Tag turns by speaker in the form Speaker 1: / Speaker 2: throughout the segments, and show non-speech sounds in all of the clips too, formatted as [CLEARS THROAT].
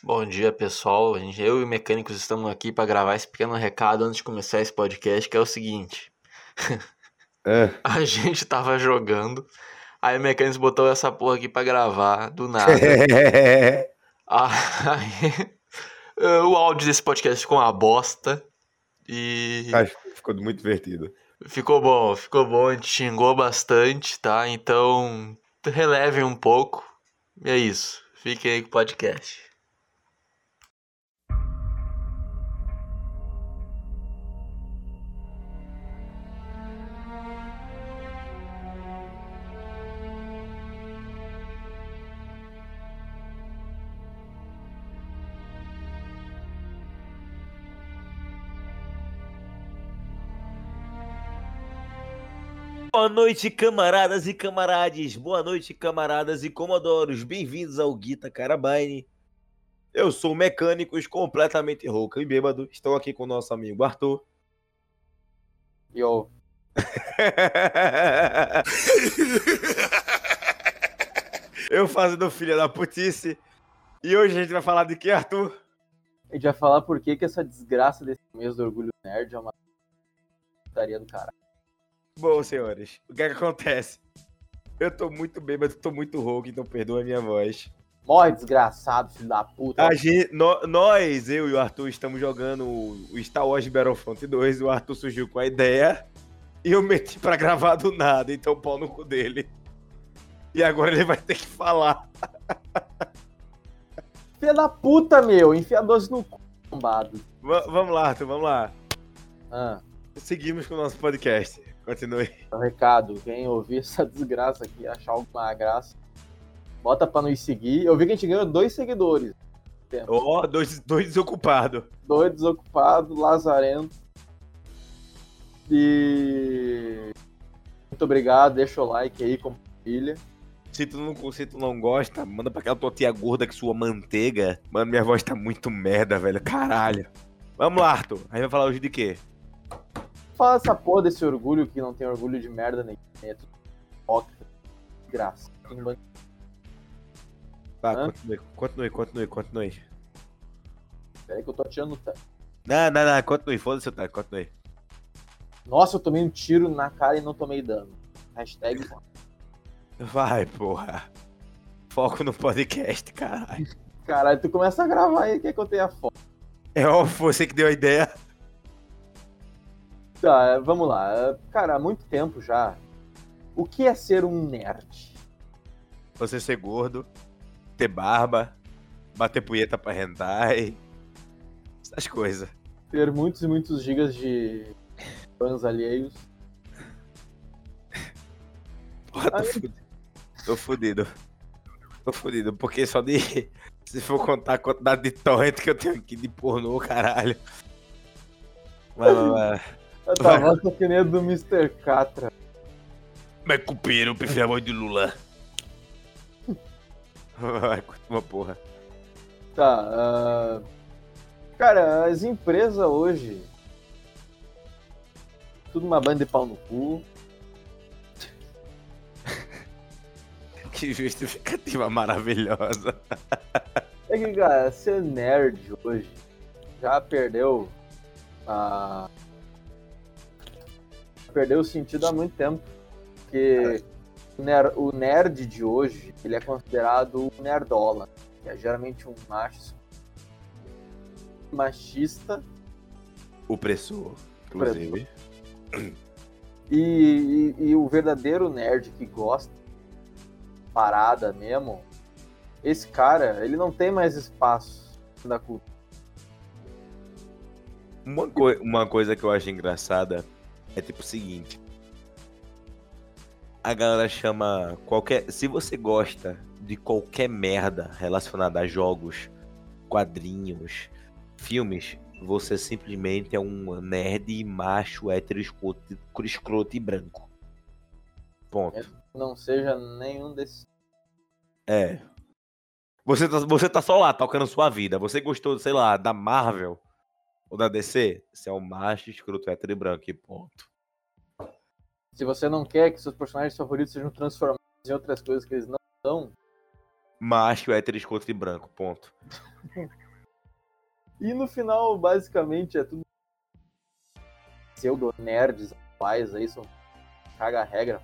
Speaker 1: Bom dia, pessoal. Eu e o Mecânicos estamos aqui para gravar esse pequeno recado antes de começar esse podcast, que é o seguinte.
Speaker 2: É. [LAUGHS]
Speaker 1: A gente tava jogando, aí o Mecânicos botou essa porra aqui para gravar, do [LAUGHS] nada. [LAUGHS] Aí, eh, o áudio desse podcast ficou uma bosta. E
Speaker 2: Acho que ficou muito divertido.
Speaker 1: ficou bom, ficou bom, a gente xingou bastante, tá? Então, relevem um pouco. E é isso. Fiquem aí com o podcast.
Speaker 3: Boa noite, camaradas e camarades. Boa noite, camaradas e comodoros. Bem-vindos ao Guita Carabine. Eu sou Mecânicos, completamente rouco e bêbado. Estou aqui com o nosso amigo Arthur.
Speaker 4: Yo, [LAUGHS]
Speaker 3: Eu fazendo filha da putice. E hoje a gente vai falar de que, Arthur?
Speaker 4: a gente vai falar por que, que essa desgraça desse mês do Orgulho Nerd é uma putaria do caralho.
Speaker 3: Bom, senhores, o que é que acontece? Eu tô muito bêbado, tô muito rouco, então perdoa a minha voz.
Speaker 4: Morre, desgraçado, filho da puta.
Speaker 3: A gente, nó- nós, eu e o Arthur, estamos jogando o Star Wars Battlefront 2. O Arthur surgiu com a ideia e eu meti pra gravar do nada, então pau no cu dele. E agora ele vai ter que falar. [LAUGHS]
Speaker 4: Filha da puta, meu. Enfia 12 no cu, bombado.
Speaker 3: Va- vamos lá, Arthur, vamos lá.
Speaker 4: Ah,
Speaker 3: Seguimos com o nosso podcast. Continue.
Speaker 4: um recado. Quem ouvir [LAUGHS] essa desgraça aqui, achar alguma graça, bota pra nos seguir. Eu vi que a gente ganhou dois seguidores.
Speaker 3: Ó, dois, dois desocupados.
Speaker 4: Dois desocupados, lazarento. E... Muito obrigado, deixa o like aí, compartilha.
Speaker 3: Se tu, não, se tu não gosta, manda pra aquela tua tia gorda que sua manteiga. Mano, minha voz tá muito merda, velho. Caralho. Vamos lá, Arthur. A gente vai falar hoje de quê?
Speaker 4: Fala essa porra desse orgulho que não tem orgulho de merda nem é tudo hipócrita. Graça. Hã?
Speaker 3: continue, continue, continue, continue.
Speaker 4: Peraí que eu tô atirando no.
Speaker 3: Não, não, não, continue, foda-se o time, continue.
Speaker 4: Nossa, eu tomei um tiro na cara e não tomei dano. Hashtag.
Speaker 3: Vai, porra. Foco no podcast, caralho.
Speaker 4: Caralho, tu começa a gravar aí, quer que eu tenha foto?
Speaker 3: É óbvio, você que deu a ideia.
Speaker 4: Tá, vamos lá. Cara, há muito tempo já. O que é ser um nerd?
Speaker 3: Você ser gordo, ter barba, bater punheta pra hentai. Essas coisas.
Speaker 4: Ter muitos e muitos gigas de fãs alheios.
Speaker 3: Porra, tô
Speaker 4: Aí-
Speaker 3: fudido. Tô fudido. Tô fudido, porque só de. Se for contar a quantidade de torrent que eu tenho aqui de pornô, caralho. Vai, vai, vai.
Speaker 4: Eu tava só que nem a do Mr. Catra.
Speaker 3: Mas cupiro, prefiro a voz de Lula. Vai, uma porra.
Speaker 4: Tá, ah, cara, as empresas hoje. Tudo uma banda de pau no cu. [LAUGHS]
Speaker 3: Que justificativa maravilhosa.
Speaker 4: É que, cara, ser nerd hoje já perdeu a. Perdeu o sentido há muito tempo. Porque o ner- o nerd de hoje, ele é considerado um nerdola. Que é geralmente um macho machista
Speaker 3: Opressor, inclusive.
Speaker 4: E, e- e o verdadeiro nerd que gosta parada mesmo, esse cara, ele não tem mais espaço da cultura.
Speaker 3: Uma, coi- uma coisa que eu acho engraçada é tipo o seguinte. A galera chama qualquer. Se você gosta de qualquer merda relacionada a jogos, quadrinhos, filmes, você simplesmente é um nerd macho hétero escroto, escroto e branco. Ponto.
Speaker 4: Não seja nenhum desses.
Speaker 3: É. Você tá, você tá só lá tocando sua vida. Você gostou, sei lá, da Marvel ou da DC? Você é um macho escroto hétero e branco e ponto.
Speaker 4: Se você não quer que seus personagens favoritos sejam transformados em outras coisas que eles não são,
Speaker 3: Macho, hétero, escroto e branco, ponto.
Speaker 4: E no final, basicamente, é tudo pseudo-nerds atuais aí, são caga-regra.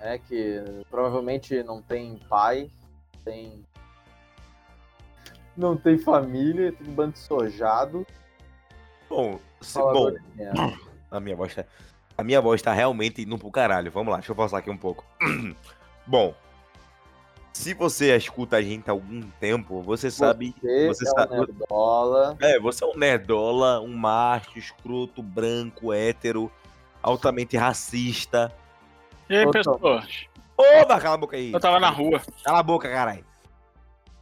Speaker 4: É que provavelmente não tem pai, tem. Não tem família, é tudo um bando de sojado.
Speaker 3: Bom, se- bom,
Speaker 4: né? [CLEARS THROAT]
Speaker 3: a minha voz tá. A minha voz tá realmente indo pro caralho. Vamos lá, deixa eu forçar aqui um pouco. [CLEARS THROAT] Bom, se você escuta a gente há algum tempo, você sabe.
Speaker 4: Você,
Speaker 3: você
Speaker 4: é
Speaker 3: sabe-
Speaker 4: um nerdola.
Speaker 3: É, você é um nerdola, um macho, escroto, branco, hétero, altamente racista.
Speaker 5: E aí, pessoas?
Speaker 3: Oba, cala a boca aí.
Speaker 5: Eu tava na rua.
Speaker 3: Cala a boca, caralho.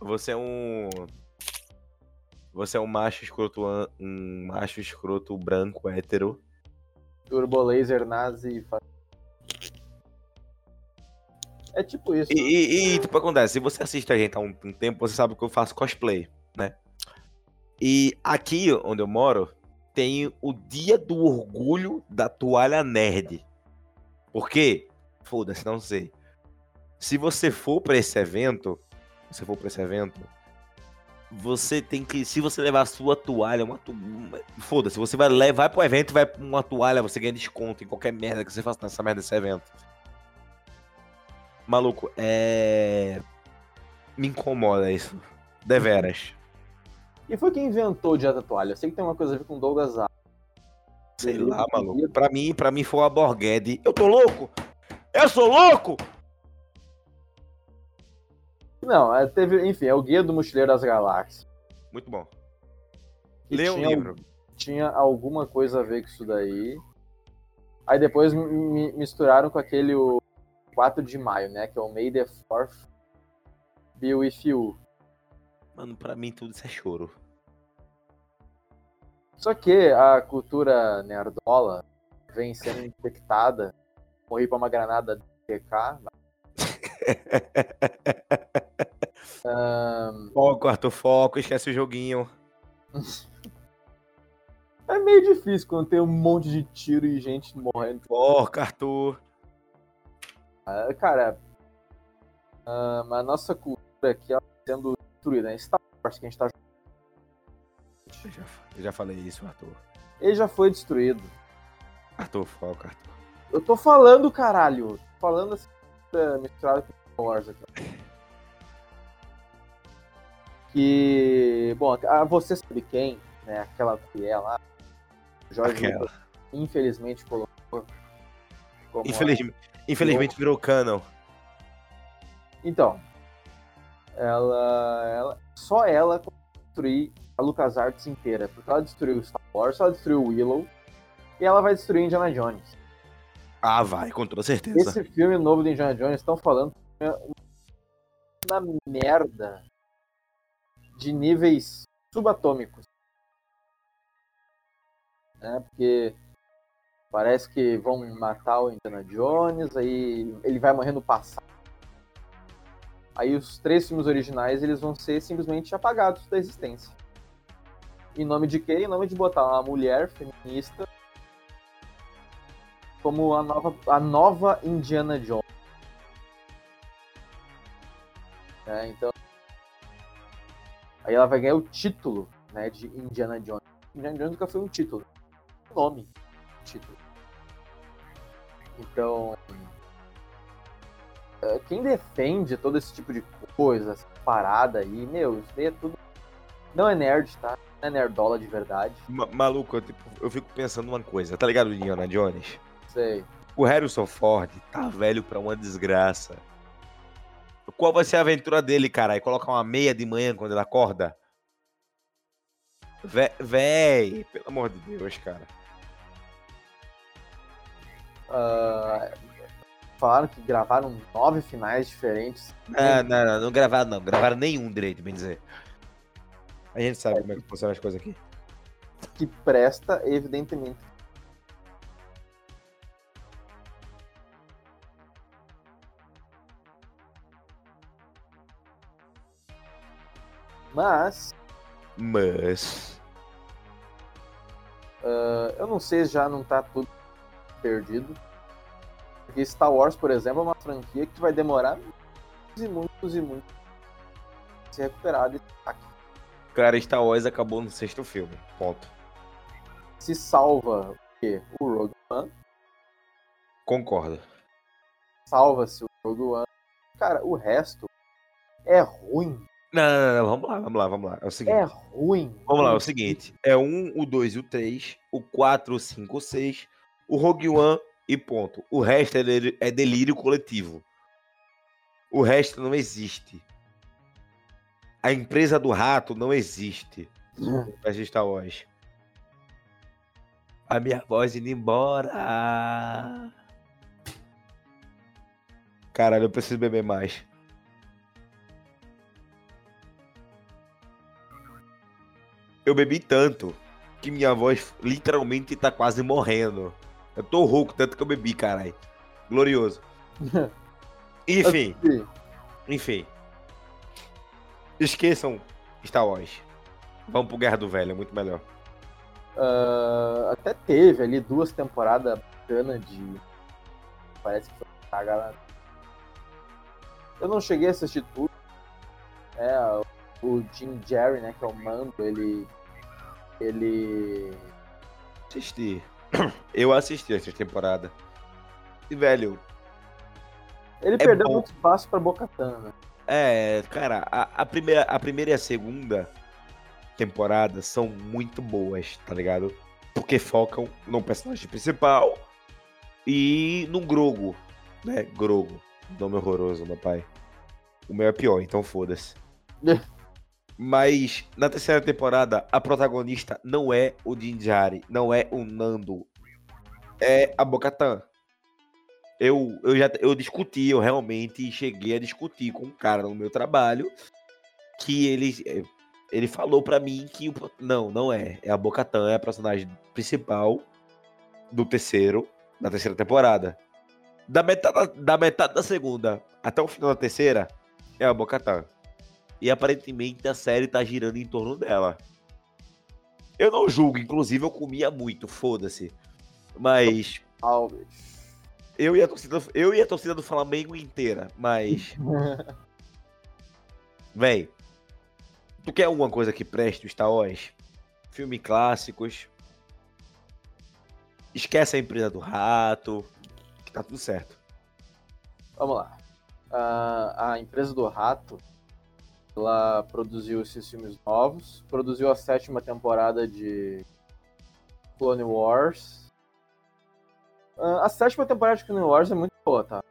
Speaker 3: Você é um. Você é um macho escroto, um macho escroto branco, hétero.
Speaker 4: Turbo Laser Nazi. É tipo isso.
Speaker 3: E, e, e, tipo, acontece, se você assiste a gente há um, um tempo, você sabe que eu faço cosplay, né? E aqui onde eu moro, tem o dia do orgulho da toalha nerd. Por quê? Foda-se, não sei. Se você for pra esse evento, se for pra esse evento, você tem que, se você levar a sua toalha, uma uma- foda-se, você vai levar pro evento e vai pra uma toalha, você ganha desconto em qualquer merda que você faça nessa merda desse evento. Maluco, é. Me incomoda isso. Deveras.
Speaker 4: E foi quem inventou o Dia da Toalha. Eu sei que tem uma coisa a ver com Douglas Adams.
Speaker 3: Sei lá, maluco. Pra mim, pra mim foi uma Borghetti. Eu tô louco! Eu sou louco!
Speaker 4: Não, é, teve, enfim, é o Guia do Mochileiro das Galáxias.
Speaker 3: Muito bom.
Speaker 4: que
Speaker 3: Lê o
Speaker 4: tinha,
Speaker 3: livro.
Speaker 4: tinha alguma coisa a ver com isso daí. Aí depois mi- misturaram com aquele o 4 de maio, né? Que é o May the 4th be with you.
Speaker 3: Mano, pra mim tudo isso é choro.
Speaker 4: Só que a cultura nerdola vem sendo infectada. Morri pra uma granada de PK. Ahn,
Speaker 3: Foco, Arthur, foco, esquece o joguinho. [LAUGHS]
Speaker 4: é meio difícil quando tem um monte de tiro e gente morrendo.
Speaker 3: Foco, Arthur.
Speaker 4: Ah, Cara, a nossa cultura aqui ela tá sendo destruída. Né? Star Wars que a gente tá
Speaker 3: Eu já, eu já falei isso, Arthur.
Speaker 4: Ele já foi destruído.
Speaker 3: Arthur, foco, Arthur.
Speaker 4: Eu tô falando, caralho. Tô falando assim, é, misturado com Star Wars aqui. Que. Bom, a- você sabe quem, né? Aquela mulher lá. o Jorge. Lucas, infelizmente colocou.
Speaker 3: Infelizmente, infelizmente virou canon.
Speaker 4: Então, ela, ela, só ela conseguiu destruir a LucasArts inteira, porque ela destruiu Star Wars, ela destruiu Willow e ela vai destruir Indiana Jones.
Speaker 3: Ah, vai, com toda certeza.
Speaker 4: Esse filme novo de Indiana Jones estão falando é uma merda de níveis subatômicos. Né? Porque parece que vão matar o Indiana Jones, aí ele vai morrer no passado. Aí os três filmes originais eles vão ser simplesmente apagados da existência. Em nome de quê? Em nome de botar uma mulher feminista como a nova, a nova Indiana Jones. É, então. Aí ela vai ganhar o título né, de Indiana Jones. Indiana Jones nunca foi um título. Um nome. Título. Então. é, Quem defende todo esse tipo de coisa, essa parada aí, meu, isso daí é tudo. Não é nerd, tá? Não é nerdola de verdade.
Speaker 3: Ma- maluco, eu, tipo, eu fico pensando uma coisa, tá ligado, Indiana Jones?
Speaker 4: Sei.
Speaker 3: O Harrison Ford tá velho pra uma desgraça. Qual vai ser a aventura dele, caralho? Colocar uma meia de manhã quando ele acorda? Vé, véi, pelo amor de Deus, cara.
Speaker 4: Ah, falaram que gravaram nove finais diferentes.
Speaker 3: Não, não, não, não gravaram não. Gravaram nenhum direito, bem dizer. A gente sabe como é que funcionam as coisas aqui.
Speaker 4: que presta, evidentemente. Mas,
Speaker 3: Mas.
Speaker 4: ah, eu não sei se já não tá tudo perdido. Porque Star Wars, por exemplo, é uma franquia que vai demorar e muitos e muitos se recuperar desse ataque.
Speaker 3: Cara, Star Wars acabou no sexto filme. Ponto.
Speaker 4: Se salva o quê? O Rogue One,
Speaker 3: Concordo.
Speaker 4: salva-se o Rogue One. Cara, o resto é ruim.
Speaker 3: Não, não, não, vamos lá, vamos lá, vamos lá. É o seguinte.
Speaker 4: É ruim.
Speaker 3: Vamos lá, é o seguinte. É 1, o 2 e o 3, o 4, o 5, o 6, o Rogue One e ponto. O resto é delírio, é delírio coletivo. O resto não existe. A empresa do rato não existe. Pra Star Wars. A minha voz indo embora. Caralho, eu preciso beber mais. Eu bebi tanto que minha voz literalmente tá quase morrendo. Eu tô rouco tanto que eu bebi, caralho. Glorioso. [LAUGHS] Enfim, enfim. Esqueçam Star Wars. Vamos pro Guerra do Velho, é muito melhor.
Speaker 4: ah, até teve ali duas temporadas bacanas de. Parece que foi saga lá. Eu não cheguei a assistir tudo. É, o Jim Jerry, né, que é o mando, ele. Ele.
Speaker 3: Assisti. [CLEARS THROAT] Eu assisti essa temporada. E, velho,
Speaker 4: Ele
Speaker 3: É
Speaker 4: perdeu
Speaker 3: bom.
Speaker 4: muito espaço pra Bocatana, né?
Speaker 3: é, cara, a, a primeira, a primeira e a segunda temporada são muito boas, tá ligado? Porque focam no personagem principal e no Grogo, né? Grogo. Nome horroroso, meu pai. O meu é pior, então foda-se. [LAUGHS] Mas na terceira temporada, a protagonista não é o Jinjari, não é o Nando. É a Bocatan. Eu, eu já eu discuti, eu realmente cheguei a discutir com um cara no meu trabalho que ele ele falou pra mim que o, não, não é, é a Bocatan, é a personagem principal do terceiro, da terceira temporada. Da metade da metade da segunda até o final da terceira é a Bocatan. E aparentemente a série tá girando em torno dela. Eu não julgo, inclusive eu comia muito, foda-se. Mas eu e a torcida, eu e a torcida do Flamengo inteira, mas [LAUGHS] véi, tu quer alguma coisa que preste o Star Wars? Filme clássicos. Esquece a empresa do rato, que tá tudo certo.
Speaker 4: Vamos lá. Ah, a empresa do Rato, ela produziu esses filmes novos, produziu a sétima temporada de Clone Wars. Ah, a sétima temporada de Clone Wars é muito boa, tá?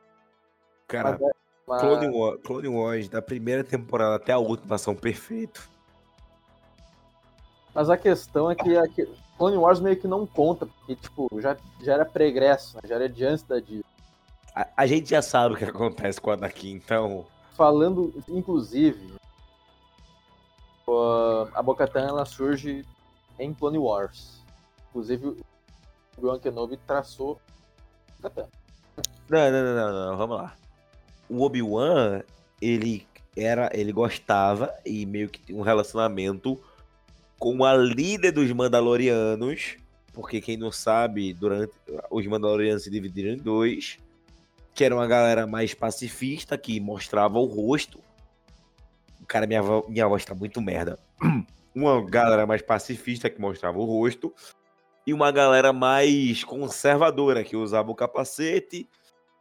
Speaker 3: Cara,
Speaker 4: é- mas-
Speaker 3: Clone, War, Clone Wars, da primeira temporada até a última, são perfeitos.
Speaker 4: Mas a questão é que, a que- Clone Wars meio que não conta, porque, tipo, já, já era pregresso, né? já era de antes da Disney.
Speaker 3: A, a gente já sabe o que acontece com a daqui, então.
Speaker 4: Falando, inclusive, a Bo-Katan, ela surge em Clone Wars. Inclusive, o Obi-Wan Kenobi traçou Bo-Katan.
Speaker 3: Não, não, não, não, não, vamos lá. O Obi-Wan, ele era, ele gostava e meio que tinha um relacionamento com a líder dos Mandalorianos, porque quem não sabe, durante os Mandalorianos se dividiram em dois, que era uma galera mais pacifista que mostrava o rosto. Cara, minha, minha voz tá muito merda. [CLEARS THROAT] Uma galera mais pacifista que mostrava o rosto e uma galera mais conservadora que usava o capacete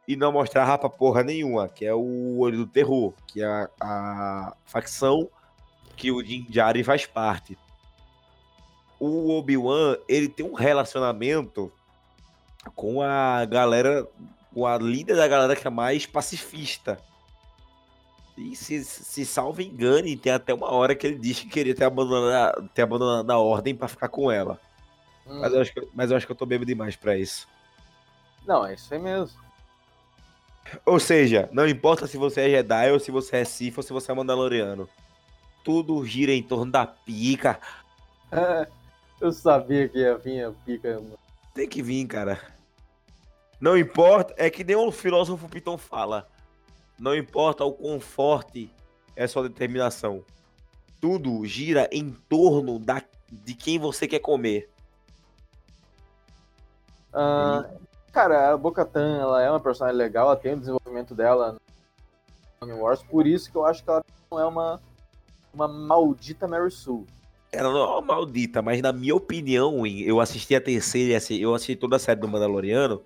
Speaker 3: e não mostrava pra porra nenhuma, que é o Olho do Terror, que é a, a facção que o Djarin faz parte. O Obi-Wan, ele tem um relacionamento com a galera, com a líder da galera que é mais pacifista. E se, se salvo engane, tem até uma hora que ele diz que queria ter abandonado, ter abandonado a ordem pra ficar com ela.
Speaker 4: Hum,
Speaker 3: Mas eu acho que, mas eu, acho que eu tô bêbado demais pra isso.
Speaker 4: Não, é isso aí mesmo.
Speaker 3: Ou seja, não importa se você é Jedi ou se você é Sith ou se você é Mandaloriano. Tudo gira em torno da pica. [LAUGHS]
Speaker 4: Eu sabia que ia vir a pica. mano.
Speaker 3: Tem que vir, cara. Não importa, é que nem o filósofo Piton fala. Não importa o quão forte é sua determinação. Tudo gira em torno da, de quem você quer comer.
Speaker 4: Ah, cara, a Bo-Katan, ela é uma personagem legal, ela tem o desenvolvimento dela Clone Wars, por isso que eu acho que ela não é uma, uma maldita Mary Sue.
Speaker 3: Ela não é uma maldita, mas na minha opinião, eu assisti a terceira, eu assisti toda a série do Mandaloriano.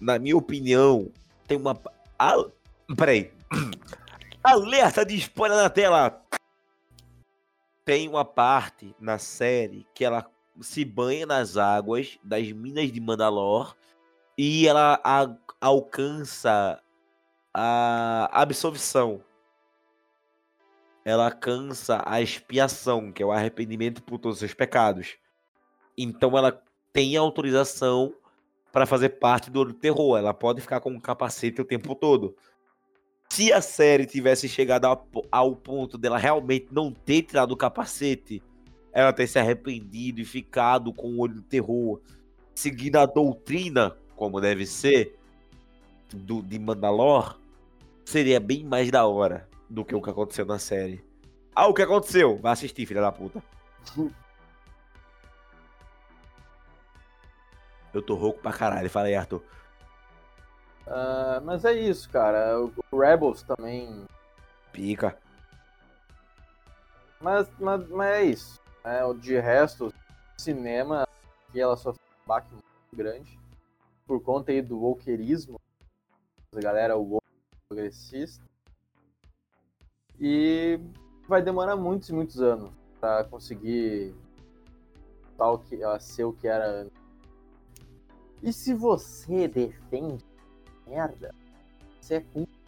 Speaker 3: Na minha opinião, tem uma. Peraí. [CLEARS THROAT] Alerta de spoiler na tela! Tem uma parte na série que ela se banha nas águas das minas de Mandalor e ela a- alcança a absolvição. Ela alcança a expiação, que é o arrependimento por todos os seus pecados. Então ela tem autorização para fazer parte do terror. Ela pode ficar com o capacete o tempo todo. Se a série tivesse chegado ao, po- ao ponto dela realmente não ter tirado o capacete, ela ter se arrependido e ficado com o olho do terror, seguindo a doutrina, como deve ser, do, de Mandalor, seria bem mais da hora do que o que aconteceu na série. Ah, o que aconteceu? Vai assistir, filha da puta. [LAUGHS] Eu tô rouco pra caralho. Fala aí, Arthur.
Speaker 4: Ah, mas é isso, cara. O Rebels também.
Speaker 3: Pica.
Speaker 4: Mas, mas, mas é isso. O De resto, cinema, que ela sofreu um baque muito grande. Por conta aí do wokerismo. A galera woke progressista. E vai demorar muitos e muitos anos pra conseguir tal que, ser o que era antes. E se você defende merda, você é cúmplice.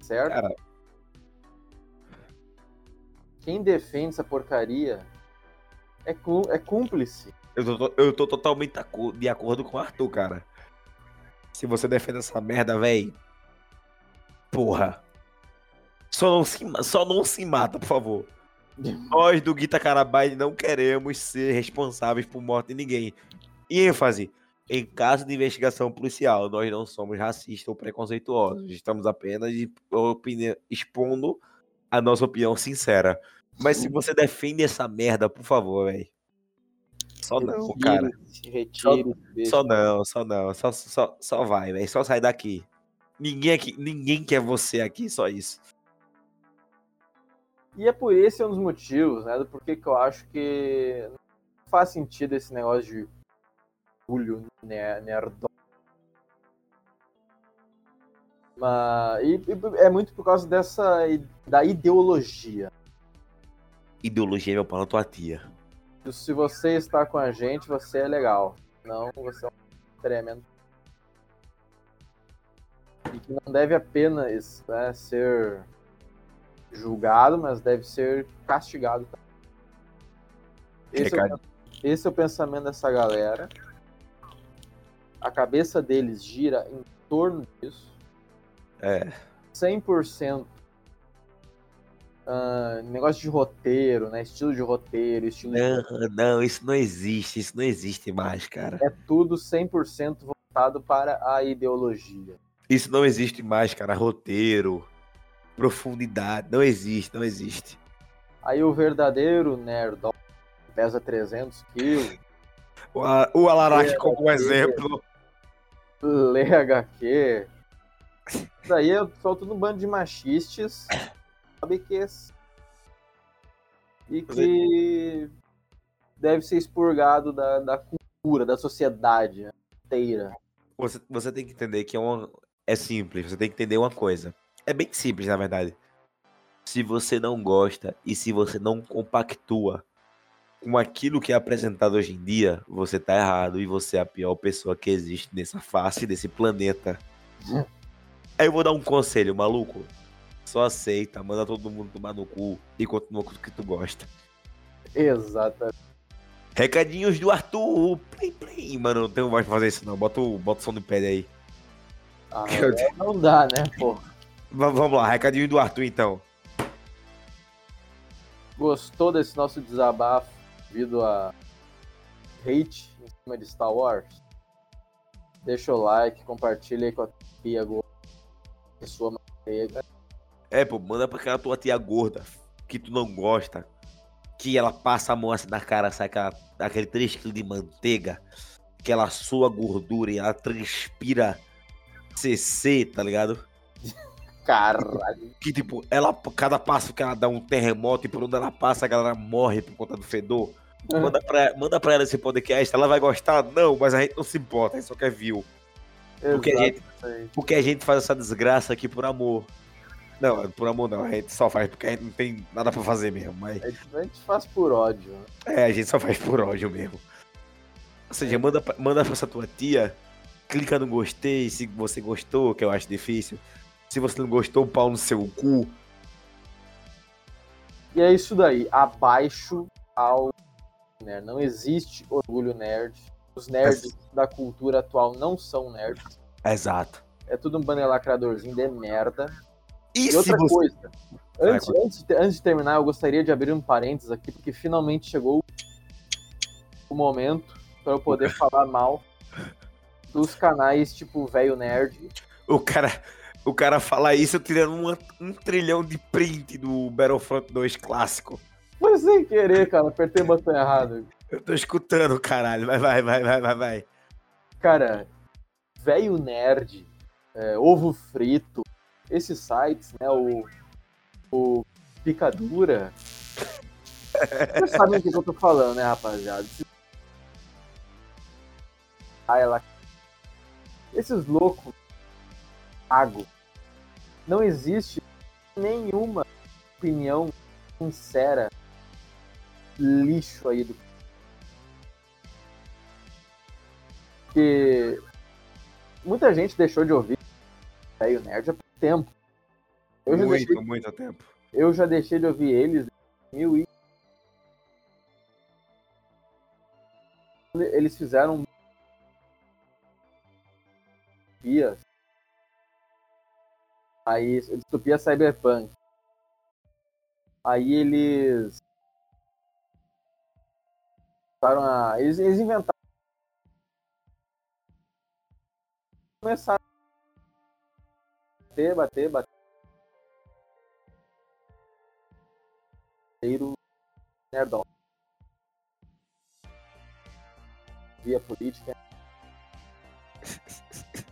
Speaker 4: Certo?
Speaker 3: Cara.
Speaker 4: Quem defende essa porcaria é, cú- é cúmplice.
Speaker 3: Eu tô, eu tô totalmente de acordo com o Arthur, cara. Se você defende essa merda, véi. Porra. Só não se, só não se mata, por favor. [LAUGHS] Nós do Guita Carabai não queremos ser responsáveis por morte de ninguém. E ênfase, em caso de investigação policial, nós não somos racistas ou preconceituosos. Estamos apenas expondo a nossa opinião sincera. Mas se você defende essa merda, por favor, velho. Só não, cara. Só não, só não. Só, só, só vai, velho. Só sai daqui. Ninguém aqui, ninguém quer você aqui, só isso.
Speaker 4: E é por esse um dos motivos, né? Do porquê que eu acho que não faz sentido esse negócio de orgulho ne- nerdão. Mas, e, e é muito por causa dessa da ideologia.
Speaker 3: Ideologia é meu pau na tua tia.
Speaker 4: Se você está com a gente, você é legal. Não, você é um tremendo. E que não deve apenas né, ser julgado, mas deve ser castigado. Esse é, o, esse é o pensamento dessa galera. A cabeça deles gira em torno disso.
Speaker 3: É.
Speaker 4: 100% ah, negócio de roteiro, né? Estilo de roteiro, estilo de
Speaker 3: Não, não, isso não existe. Isso não existe mais, cara.
Speaker 4: é tudo 100% voltado para a ideologia.
Speaker 3: Isso não existe mais, cara. Roteiro, profundidade. Não existe, não existe.
Speaker 4: Aí o verdadeiro nerd pesa 300 quilos,
Speaker 3: O, o como exemplo.
Speaker 4: lê HQ. Isso daí é só tudo um bando de machistas, sabe que é- e que deve ser expurgado da, da cultura, da sociedade inteira.
Speaker 3: Você, você tem que entender que é, uma, é simples. Você tem que entender uma coisa. É bem simples, na verdade. Se você não gosta e se você não compactua com aquilo que é apresentado hoje em dia, você tá errado e você é a pior pessoa que existe nessa face desse planeta. Aí eu vou dar um conselho, maluco. Só aceita, manda todo mundo tomar no cu e continua com o que tu gosta.
Speaker 4: Exatamente.
Speaker 3: Recadinhos do Arthur. Play, play. Mano, não tenho voz pra fazer isso não. Bota o, bota o som do pad aí.
Speaker 4: Ah,
Speaker 3: Meu Deus.
Speaker 4: não dá, né, pô?
Speaker 3: Va- Vamos lá, recadinho do Arthur então.
Speaker 4: Gostou desse nosso desabafo devido a hate em cima de Star Wars? Deixa o like, compartilha aí com a tia gorda, pessoa manteiga.
Speaker 3: É, pô, manda pra aquela tua tia gorda que tu não gosta. Que ela passa a mão assim na cara, sai aquela, aquele 3kg de manteiga. Que ela sua gordura e ela transpira CC, tá ligado?
Speaker 4: Caralho.
Speaker 3: Que, tipo, ela, cada passo que ela dá um terremoto e por onde ela passa, a galera morre por conta do fedor. Manda pra, manda pra ela esse podcast, ela vai gostar? Não, mas a gente não se importa, a gente só quer view. Porque a gente-. Porque a gente faz essa desgraça aqui por amor. Não, por amor não, a gente só faz porque a gente não tem nada pra fazer mesmo, mas
Speaker 4: A gente- faz por ódio. né?
Speaker 3: é, a gente só faz por ódio mesmo. Ou seja, manda, manda pra essa tua tia, clica no gostei se você gostou, que eu acho difícil. Se você não gostou, pau no seu cu.
Speaker 4: E é isso daí. Abaixo ao nerd. Não existe orgulho nerd. Os nerds da cultura atual não são nerds.
Speaker 3: Exato.
Speaker 4: É tudo um banner lacradorzinho de merda.
Speaker 3: E,
Speaker 4: E outra
Speaker 3: você.
Speaker 4: coisa, antes,
Speaker 3: Vai,
Speaker 4: antes, de, antes de terminar, eu gostaria de abrir um parênteses aqui, porque finalmente chegou o momento para eu poder falar mal dos canais tipo Velho Nerd.
Speaker 3: O cara, o cara fala isso tirando uma- um trilhão de print do Battlefront 2 clássico.
Speaker 4: Foi sem querer, cara, apertei o botão errado.
Speaker 3: Eu tô escutando, caralho. Vai, vai, vai, vai, vai, vai.
Speaker 4: Cara, Velho Nerd, é, Ovo Frito, esses sites, né, o, o Picadura. Vocês sabem o que eu tô falando, né, rapaziada? Ah, ela... Esses loucos, pago. Não existe nenhuma opinião sincera lixo aí do porque muita gente deixou de ouvir velho nerd há pouco tempo. Eu
Speaker 3: muito,
Speaker 4: deixei,
Speaker 3: muito tempo.
Speaker 4: eu já deixei de ouvir eles em mil e eles fizeram distopias. Aí distopia cyberpunk. Aí eles a eles, eles inventaram começaram a bater, bater, bater. Nerdão. Via política.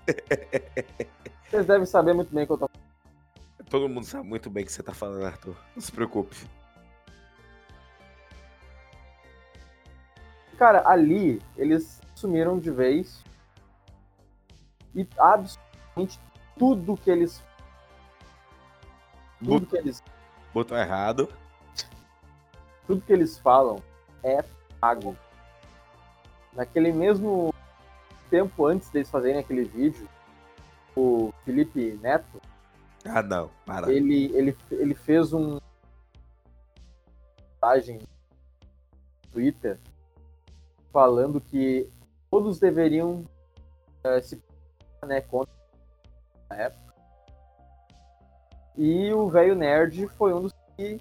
Speaker 4: [LAUGHS] Vocês devem saber muito bem o que eu tô
Speaker 3: Todo mundo sabe muito bem o que você tá falando, Arthur. Não se preocupe.
Speaker 4: Cara, ali eles sumiram de vez. E absolutamente tudo que eles. Tudo que eles,
Speaker 3: Botou errado.
Speaker 4: tudo que eles falam é pago. Naquele mesmo tempo antes deles fazerem aquele vídeo, o Felipe Neto,
Speaker 3: Ah, não. Para.
Speaker 4: ele, ele, ele fez um mensagem no Twitter falando que todos deveriam eh, se né, contra na época. E o velho nerd foi um dos que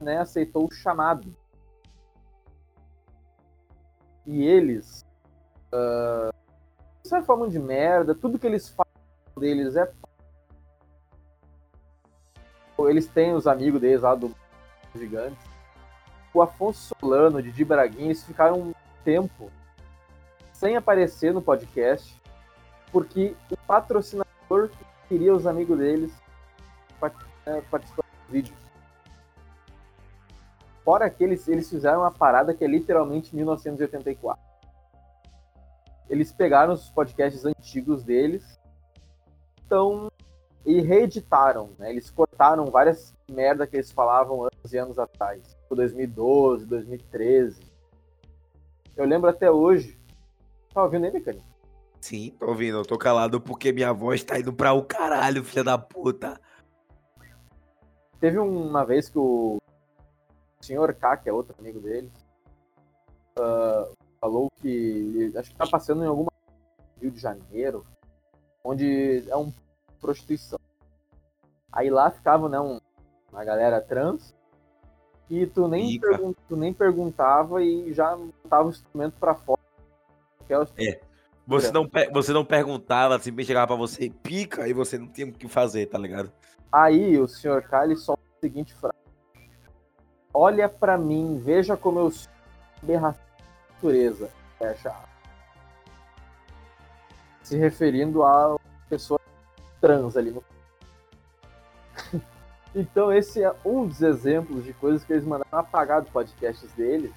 Speaker 4: né, aceitou o chamado. E eles ah, sai falando de merda, tudo que eles falam deles é eles têm os amigos deles lá do Gigantes. O Afonso Solano, Didi Braguinha, eles ficaram um tempo sem aparecer no podcast, porque o patrocinador queria os amigos deles part- é, participando do vídeo. Fora que eles, eles fizeram uma parada que é literalmente 1984. Eles pegaram os podcasts antigos deles, então e reeditaram, né? Eles cortaram várias merda que eles falavam anos e anos atrás, tipo 2012, 2013. Eu lembro até hoje. Tá ouvindo aí, Mecânico?
Speaker 3: Sim, tô ouvindo. Eu tô calado porque minha voz tá indo pra o caralho, filha da puta.
Speaker 4: Teve uma vez que o senhor K, que é outro amigo dele, ah, falou que acho que tá passando em alguma Rio de Janeiro, onde é um prostituição. Aí lá ficava né, um- uma galera trans e tu nem, pergun- tu nem perguntava e já botava o instrumento pra fora. É o-
Speaker 3: Você não, você não perguntava, simplesmente chegava pra você e pica e você não tinha o que fazer, tá ligado?
Speaker 4: Aí o senhor K ele solta a seguinte frase: Olha pra mim, veja como eu sou natureza. Fecha. aspas. Se referindo a pessoa trans ali no. [LAUGHS] Então, esse é um dos exemplos de coisas que eles mandaram apagar dos podcasts deles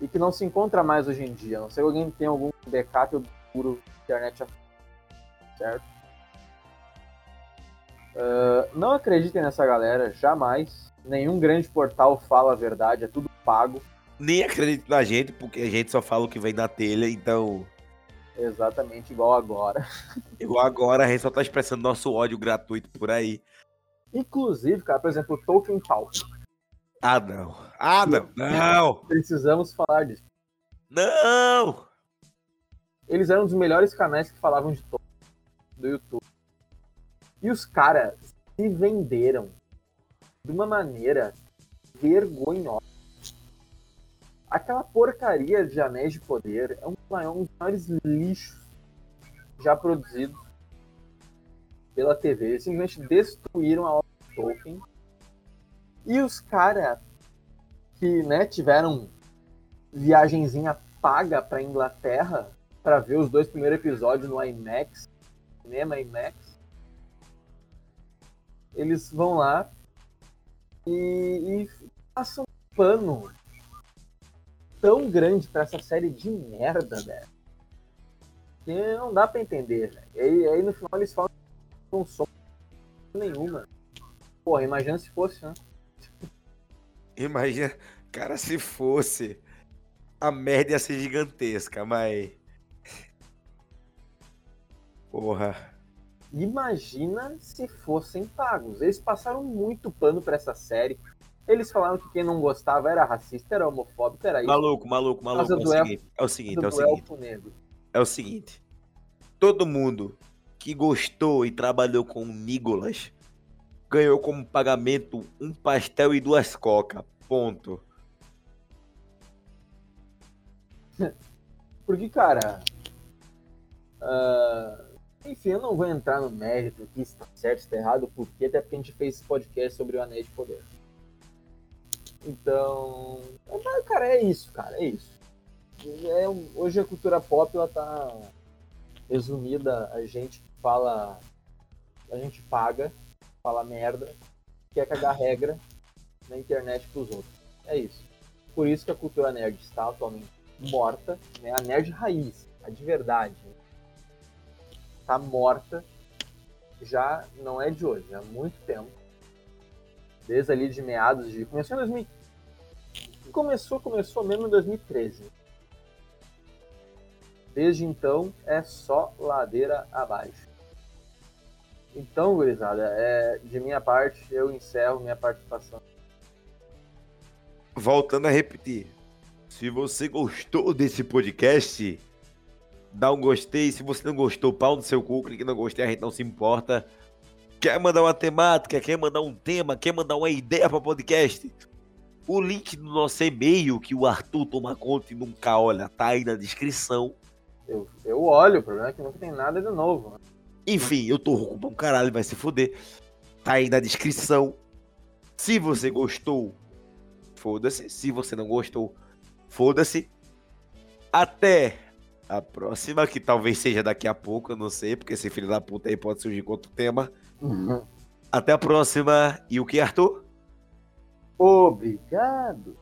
Speaker 4: e que não se encontra mais hoje em dia. Não sei que alguém tem algum backup obscuro internet certo? Uh, não acreditem nessa galera, jamais. Nenhum grande portal fala a verdade, é tudo pago.
Speaker 3: Nem acredito na gente, porque a gente só fala o que vem na telha, então.
Speaker 4: Exatamente igual agora. [LAUGHS]
Speaker 3: Igual agora, a gente só tá expressando nosso ódio gratuito por aí.
Speaker 4: Inclusive, cara, por exemplo, o Tolkien Talk.
Speaker 3: Ah, não. Ah, não. Não!
Speaker 4: Precisamos falar disso.
Speaker 3: Não!
Speaker 4: Eles eram um dos melhores canais que falavam de Tolkien do YouTube. E os caras se venderam de uma maneira vergonhosa. Aquela porcaria de Anéis de Poder é um, um dos maiores lixos já produzidos pela TV. Eles simplesmente destruíram a obra de Tolkien. E os caras que né, tiveram viagenzinha paga para Inglaterra para ver os dois primeiros episódios no IMAX, cinema IMAX, eles vão lá e, e passam um pano tão grande para essa série de merda, velho. Que não dá para entender, velho. E aí, aí, no final eles falam que não som nenhuma. Porra, imagina se fosse, né?
Speaker 3: Imagina, cara, se fosse. A merda ia ser gigantesca, mas. Porra.
Speaker 4: Imagina se fossem pagos. Eles passaram muito pano para essa série. Eles falaram que quem não gostava era racista, era homofóbico, era isso.
Speaker 3: Maluco, maluco, maluco. É o, seguinte, é o seguinte, é o seguinte.
Speaker 4: Negro.
Speaker 3: É o seguinte. Todo mundo que gostou e trabalhou com Nicolas ganhou como pagamento um pastel e duas coca. Ponto. [LAUGHS]
Speaker 4: Porque, cara. Uh, enfim, eu não vou entrar no mérito que está certo, está errado, porque até porque a gente fez esse podcast sobre o Anéis de Poder. Então, cara, é isso, cara, é isso. É, hoje a cultura pop ela tá resumida a gente fala, a gente paga, fala merda, quer cagar regra na internet pros outros. É isso. Por isso que a cultura nerd está atualmente morta, né? A nerd raiz, a de verdade, tá morta já não é de hoje, há muito tempo. Desde ali de meados de. Começou em 2000. Começou, começou mesmo em 2013. Desde então é só ladeira abaixo. Então, gurizada, é, de minha parte, eu encerro minha participação.
Speaker 3: Voltando a repetir, se você gostou desse podcast, dá um gostei. Se você não gostou, pau no seu cu, que não gostei, a gente não se importa. Quer mandar uma temática, quer mandar um tema, quer mandar uma ideia para podcast? O link do nosso e-mail, que o Arthur toma conta e nunca olha, tá aí na descrição.
Speaker 4: Eu, eu olho, o problema é que não tem nada de novo. Né?
Speaker 3: Enfim, eu tô pra um caralho, vai se fuder. Tá aí na descrição. Se você gostou, foda-se. Se você não gostou, foda-se. Até a próxima, que talvez seja daqui a pouco, eu não sei, porque esse filho da puta aí pode surgir com outro tema. Até a próxima. E o que, Arthur?
Speaker 4: Obrigado.